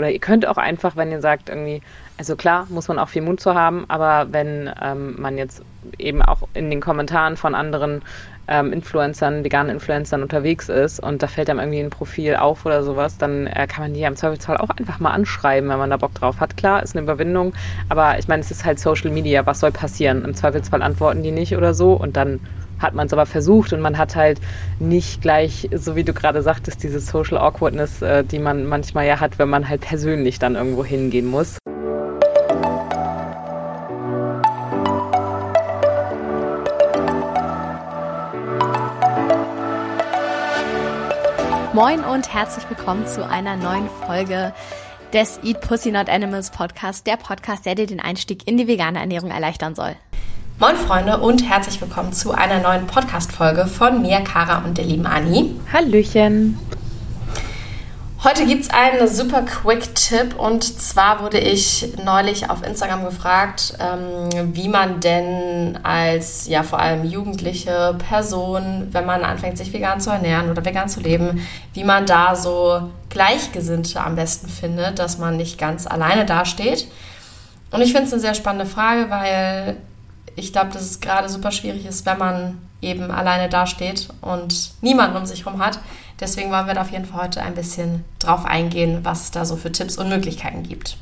Oder ihr könnt auch einfach, wenn ihr sagt, irgendwie, also klar, muss man auch viel Mut zu haben, aber wenn ähm, man jetzt eben auch in den Kommentaren von anderen ähm, Influencern, veganen Influencern unterwegs ist und da fällt einem irgendwie ein Profil auf oder sowas, dann äh, kann man die ja im Zweifelsfall auch einfach mal anschreiben, wenn man da Bock drauf hat. Klar, ist eine Überwindung, aber ich meine, es ist halt Social Media, was soll passieren? Im Zweifelsfall antworten die nicht oder so und dann hat man es aber versucht und man hat halt nicht gleich, so wie du gerade sagtest, diese Social Awkwardness, äh, die man manchmal ja hat, wenn man halt persönlich dann irgendwo hingehen muss. Moin und herzlich willkommen zu einer neuen Folge des Eat Pussy Not Animals Podcast, der Podcast, der dir den Einstieg in die vegane Ernährung erleichtern soll. Moin Freunde und herzlich willkommen zu einer neuen Podcast-Folge von mir, Kara und der lieben Anni. Hallöchen. Heute gibt es einen super Quick-Tipp und zwar wurde ich neulich auf Instagram gefragt, ähm, wie man denn als ja vor allem jugendliche Person, wenn man anfängt sich vegan zu ernähren oder vegan zu leben, wie man da so Gleichgesinnte am besten findet, dass man nicht ganz alleine dasteht. Und ich finde es eine sehr spannende Frage, weil ich glaube, dass es gerade super schwierig ist, wenn man eben alleine dasteht und niemanden um sich herum hat. Deswegen wollen wir da auf jeden Fall heute ein bisschen drauf eingehen, was es da so für Tipps und Möglichkeiten gibt.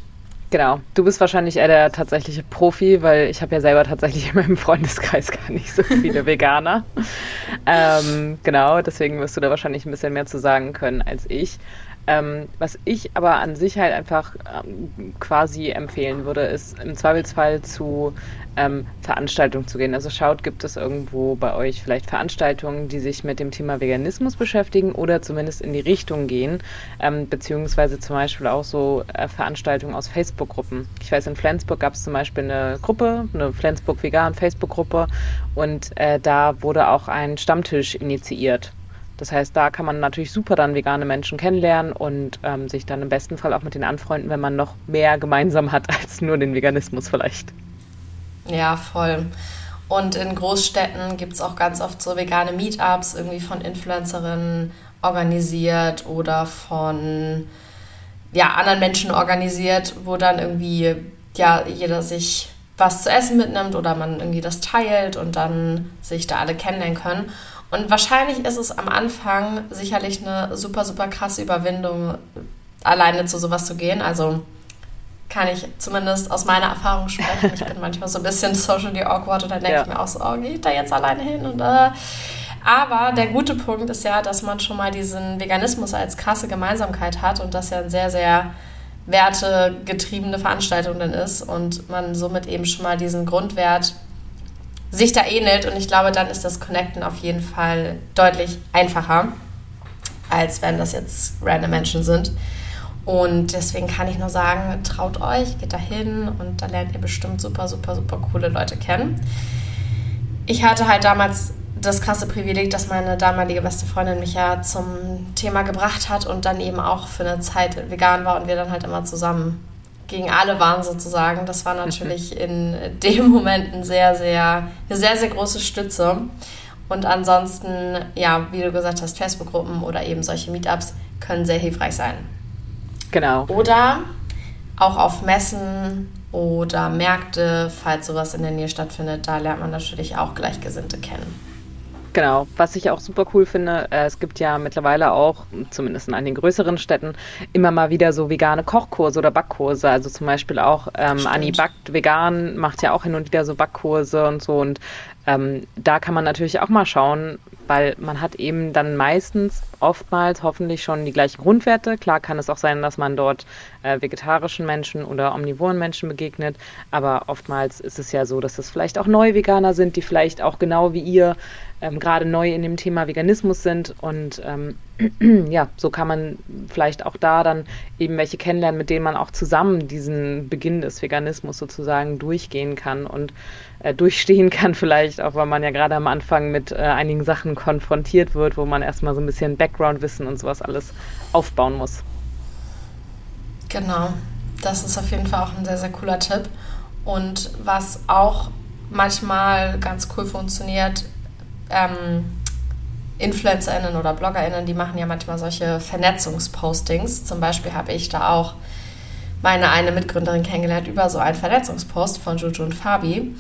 Genau, du bist wahrscheinlich eher der tatsächliche Profi, weil ich habe ja selber tatsächlich in meinem Freundeskreis gar nicht so viele Veganer. ähm, genau, deswegen wirst du da wahrscheinlich ein bisschen mehr zu sagen können als ich. Ähm, was ich aber an sich halt einfach ähm, quasi empfehlen würde, ist im Zweifelsfall zu ähm, Veranstaltungen zu gehen. Also schaut, gibt es irgendwo bei euch vielleicht Veranstaltungen, die sich mit dem Thema Veganismus beschäftigen oder zumindest in die Richtung gehen, ähm, beziehungsweise zum Beispiel auch so äh, Veranstaltungen aus Facebook-Gruppen. Ich weiß, in Flensburg gab es zum Beispiel eine Gruppe, eine Flensburg Vegan Facebook-Gruppe und äh, da wurde auch ein Stammtisch initiiert. Das heißt, da kann man natürlich super dann vegane Menschen kennenlernen und ähm, sich dann im besten Fall auch mit denen anfreunden, wenn man noch mehr gemeinsam hat als nur den Veganismus vielleicht. Ja, voll. Und in Großstädten gibt es auch ganz oft so vegane Meetups, irgendwie von Influencerinnen organisiert oder von ja, anderen Menschen organisiert, wo dann irgendwie ja, jeder sich was zu essen mitnimmt oder man irgendwie das teilt und dann sich da alle kennenlernen können. Und wahrscheinlich ist es am Anfang sicherlich eine super, super krasse Überwindung, alleine zu sowas zu gehen. Also kann ich zumindest aus meiner Erfahrung sprechen. Ich bin manchmal so ein bisschen socially awkward und dann denke ja. ich mir auch so, oh, gehe ich da jetzt alleine hin? Und, äh. Aber der gute Punkt ist ja, dass man schon mal diesen Veganismus als krasse Gemeinsamkeit hat und das ja ein sehr, sehr wertegetriebene Veranstaltung dann ist und man somit eben schon mal diesen Grundwert sich da ähnelt und ich glaube, dann ist das Connecten auf jeden Fall deutlich einfacher, als wenn das jetzt random Menschen sind. Und deswegen kann ich nur sagen, traut euch, geht da hin und da lernt ihr bestimmt super, super, super coole Leute kennen. Ich hatte halt damals das krasse Privileg, dass meine damalige beste Freundin mich ja zum Thema gebracht hat und dann eben auch für eine Zeit vegan war und wir dann halt immer zusammen gegen alle waren sozusagen. Das war natürlich in dem Moment ein sehr, sehr, eine sehr, sehr große Stütze. Und ansonsten, ja, wie du gesagt hast, Facebook-Gruppen oder eben solche Meetups können sehr hilfreich sein. Genau. Oder auch auf Messen oder Märkte, falls sowas in der Nähe stattfindet, da lernt man natürlich auch Gleichgesinnte kennen. Genau, was ich auch super cool finde, äh, es gibt ja mittlerweile auch, zumindest in einigen größeren Städten, immer mal wieder so vegane Kochkurse oder Backkurse. Also zum Beispiel auch ähm, Anni backt vegan, macht ja auch hin und wieder so Backkurse und so. Und ähm, da kann man natürlich auch mal schauen, weil man hat eben dann meistens oftmals hoffentlich schon die gleichen Grundwerte. Klar kann es auch sein, dass man dort äh, vegetarischen Menschen oder omnivoren Menschen begegnet, aber oftmals ist es ja so, dass es vielleicht auch neue Veganer sind, die vielleicht auch genau wie ihr ähm, gerade neu in dem Thema Veganismus sind. Und ähm, ja, so kann man vielleicht auch da dann eben welche kennenlernen, mit denen man auch zusammen diesen Beginn des Veganismus sozusagen durchgehen kann und äh, durchstehen kann, vielleicht auch, weil man ja gerade am Anfang mit äh, einigen Sachen konfrontiert wird, wo man erstmal so ein bisschen Background-Wissen und sowas alles aufbauen muss. Genau, das ist auf jeden Fall auch ein sehr, sehr cooler Tipp. Und was auch manchmal ganz cool funktioniert, ähm, InfluencerInnen oder BloggerInnen, die machen ja manchmal solche Vernetzungspostings. Zum Beispiel habe ich da auch meine eine Mitgründerin kennengelernt über so einen Verletzungspost von Jojo und Fabi.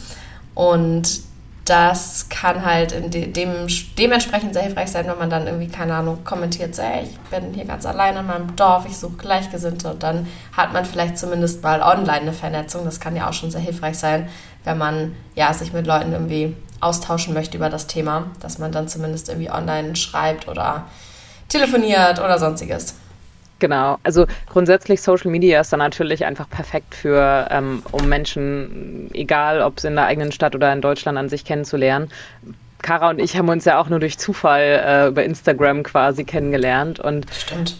Und das kann halt de dem, dementsprechend sehr hilfreich sein, wenn man dann irgendwie, keine Ahnung, kommentiert, so, ey, ich bin hier ganz alleine in meinem Dorf, ich suche Gleichgesinnte und dann hat man vielleicht zumindest mal online eine Vernetzung. Das kann ja auch schon sehr hilfreich sein, wenn man ja, sich mit Leuten irgendwie austauschen möchte über das Thema, dass man dann zumindest irgendwie online schreibt oder telefoniert oder sonstiges. Genau, also grundsätzlich Social Media ist dann natürlich einfach perfekt für, ähm, um Menschen, egal ob es in der eigenen Stadt oder in Deutschland an sich kennenzulernen. Kara und ich haben uns ja auch nur durch Zufall äh, über Instagram quasi kennengelernt. Und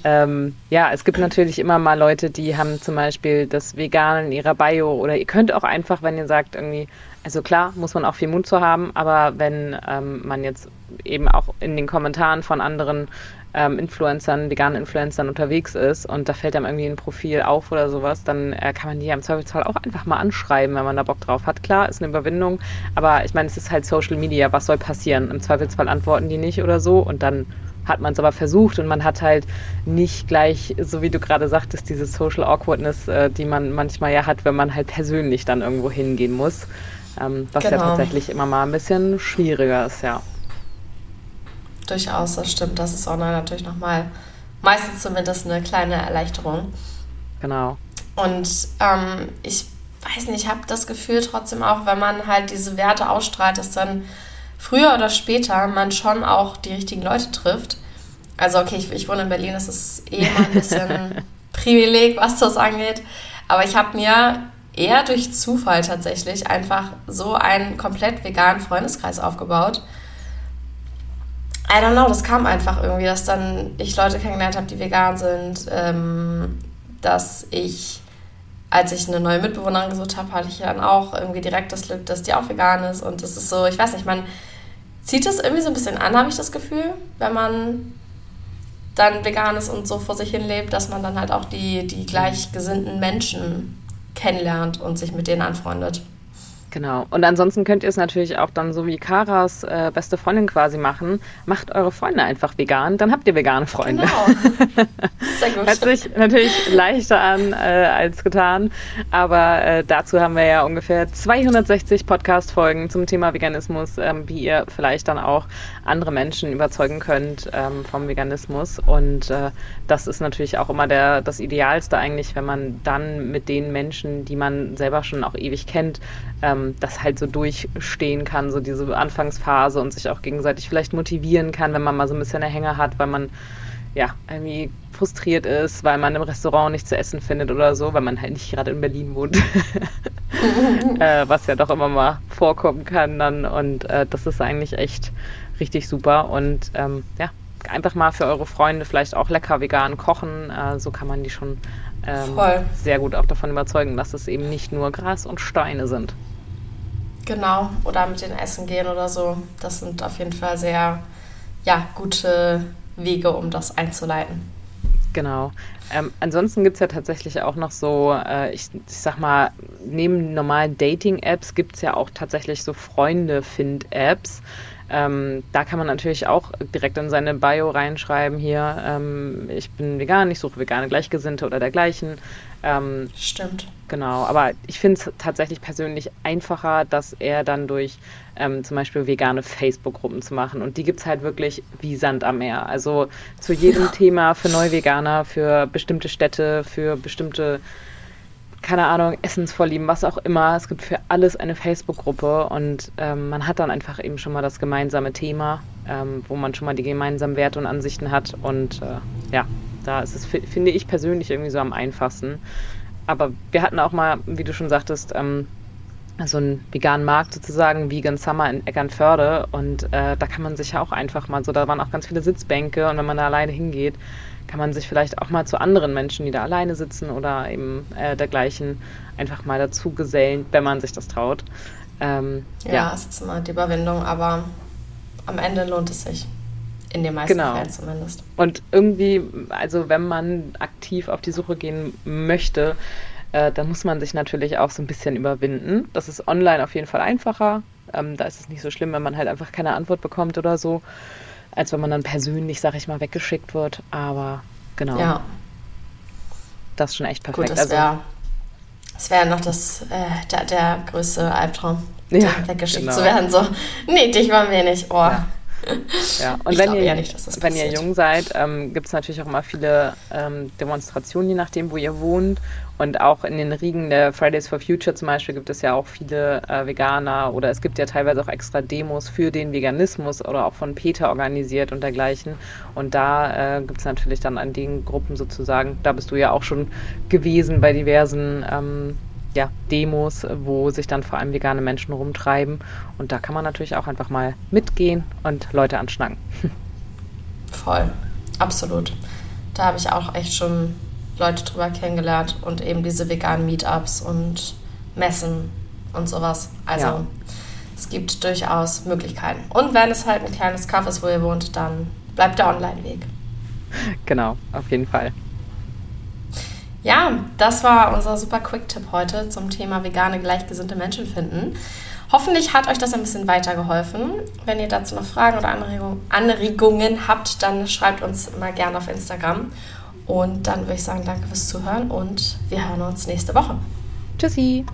ähm, ja, es gibt natürlich immer mal Leute, die haben zum Beispiel das Vegan in ihrer Bio oder ihr könnt auch einfach, wenn ihr sagt, irgendwie, also klar, muss man auch viel Mut zu haben, aber wenn ähm, man jetzt eben auch in den Kommentaren von anderen ähm, Influencern, veganen Influencern unterwegs ist und da fällt einem irgendwie ein Profil auf oder sowas, dann äh, kann man die ja im Zweifelsfall auch einfach mal anschreiben, wenn man da Bock drauf hat. Klar, ist eine Überwindung, aber ich meine, es ist halt Social Media, was soll passieren? Im Zweifelsfall antworten die nicht oder so und dann hat man es aber versucht und man hat halt nicht gleich, so wie du gerade sagtest, diese Social Awkwardness, äh, die man manchmal ja hat, wenn man halt persönlich dann irgendwo hingehen muss. Ähm, was genau. ja tatsächlich immer mal ein bisschen schwieriger ist, ja durchaus, das stimmt. Das ist online natürlich nochmal meistens zumindest eine kleine Erleichterung. Genau. Und ähm, ich weiß nicht, ich habe das Gefühl trotzdem auch, wenn man halt diese Werte ausstrahlt, dass dann früher oder später man schon auch die richtigen Leute trifft. Also okay, ich, ich wohne in Berlin, das ist eh mal ein bisschen Privileg, was das angeht. Aber ich habe mir eher durch Zufall tatsächlich einfach so einen komplett veganen Freundeskreis aufgebaut I don't know, das kam einfach irgendwie, dass dann ich Leute kennengelernt habe, die vegan sind, ähm, dass ich, als ich eine neue Mitbewohnerin gesucht habe, hatte ich dann auch irgendwie direkt das Glück, dass die auch vegan ist und das ist so, ich weiß nicht, man zieht es irgendwie so ein bisschen an, habe ich das Gefühl, wenn man dann vegan ist und so vor sich hin lebt, dass man dann halt auch die, die gleichgesinnten Menschen kennenlernt und sich mit denen anfreundet. Genau. Und ansonsten könnt ihr es natürlich auch dann so wie Karas äh, beste Freundin quasi machen. Macht eure Freunde einfach vegan, dann habt ihr vegane Freunde. Genau. Sehr gut. Hört sich natürlich leichter an äh, als getan, aber äh, dazu haben wir ja ungefähr 260 Podcast-Folgen zum Thema Veganismus, ähm, wie ihr vielleicht dann auch andere Menschen überzeugen könnt ähm, vom Veganismus. Und äh, das ist natürlich auch immer der, das Idealste eigentlich, wenn man dann mit den Menschen, die man selber schon auch ewig kennt, ähm, das halt so durchstehen kann, so diese Anfangsphase und sich auch gegenseitig vielleicht motivieren kann, wenn man mal so ein bisschen eine Hänger hat, weil man ja irgendwie frustriert ist, weil man im Restaurant nichts zu essen findet oder so, weil man halt nicht gerade in Berlin wohnt. äh, was ja doch immer mal vorkommen kann dann. Und äh, das ist eigentlich echt richtig super. Und ähm, ja, einfach mal für eure Freunde vielleicht auch lecker vegan kochen. Äh, so kann man die schon ähm, sehr gut auch davon überzeugen, dass es eben nicht nur Gras und Steine sind. Genau, oder mit den Essen gehen oder so. Das sind auf jeden Fall sehr ja, gute Wege, um das einzuleiten. Genau. Ähm, ansonsten gibt es ja tatsächlich auch noch so, äh, ich, ich sag mal, neben normalen Dating-Apps gibt es ja auch tatsächlich so Freunde-Find-Apps. Ähm, da kann man natürlich auch direkt in seine Bio reinschreiben, hier, ähm, ich bin vegan, ich suche vegane Gleichgesinnte oder dergleichen. Ähm, Stimmt. Genau, aber ich finde es tatsächlich persönlich einfacher, dass er dann durch ähm, zum Beispiel vegane Facebook-Gruppen zu machen. Und die gibt es halt wirklich wie Sand am Meer. Also zu jedem ja. Thema für Neuveganer, für bestimmte Städte, für bestimmte keine Ahnung, Essensvorlieben, was auch immer. Es gibt für alles eine Facebook-Gruppe und ähm, man hat dann einfach eben schon mal das gemeinsame Thema, ähm, wo man schon mal die gemeinsamen Werte und Ansichten hat. Und äh, ja, da ist es, finde ich persönlich, irgendwie so am einfachsten. Aber wir hatten auch mal, wie du schon sagtest, ähm, so einen veganen Markt sozusagen, Vegan Summer in Eckernförde. Und äh, da kann man sich ja auch einfach mal so, da waren auch ganz viele Sitzbänke und wenn man da alleine hingeht, kann man sich vielleicht auch mal zu anderen Menschen, die da alleine sitzen oder eben äh, dergleichen, einfach mal dazu gesellen, wenn man sich das traut. Ähm, ja, ja, es ist immer die Überwindung, aber am Ende lohnt es sich. In den meisten genau. Fällen zumindest. Und irgendwie, also wenn man aktiv auf die Suche gehen möchte, äh, dann muss man sich natürlich auch so ein bisschen überwinden. Das ist online auf jeden Fall einfacher. Ähm, da ist es nicht so schlimm, wenn man halt einfach keine Antwort bekommt oder so als wenn man dann persönlich, sag ich mal, weggeschickt wird. Aber genau. Ja. das ist schon echt perfekt. Gut, das wäre also, wär noch das, äh, der, der größte Albtraum, ja, weggeschickt genau. zu werden. So, nee, dich waren wir nicht. Oh. Ja. Ja, und ich wenn, ihr, nicht, wenn ihr jung seid, ähm, gibt es natürlich auch immer viele ähm, Demonstrationen, je nachdem, wo ihr wohnt. Und auch in den Riegen der Fridays for Future zum Beispiel gibt es ja auch viele äh, Veganer oder es gibt ja teilweise auch extra Demos für den Veganismus oder auch von Peter organisiert und dergleichen. Und da äh, gibt es natürlich dann an den Gruppen sozusagen, da bist du ja auch schon gewesen bei diversen ähm, ja, Demos, wo sich dann vor allem vegane Menschen rumtreiben. Und da kann man natürlich auch einfach mal mitgehen und Leute anschnacken. Voll, absolut. Da habe ich auch echt schon Leute drüber kennengelernt und eben diese veganen Meetups und Messen und sowas. Also ja. es gibt durchaus Möglichkeiten. Und wenn es halt ein kleines Kaff ist, wo ihr wohnt, dann bleibt der Online-Weg. Genau, auf jeden Fall. Ja, das war unser super Quick-Tipp heute zum Thema vegane, gleichgesinnte Menschen finden. Hoffentlich hat euch das ein bisschen weitergeholfen. Wenn ihr dazu noch Fragen oder Anregungen habt, dann schreibt uns immer gerne auf Instagram. Und dann würde ich sagen, danke fürs Zuhören und wir hören uns nächste Woche. Tschüssi.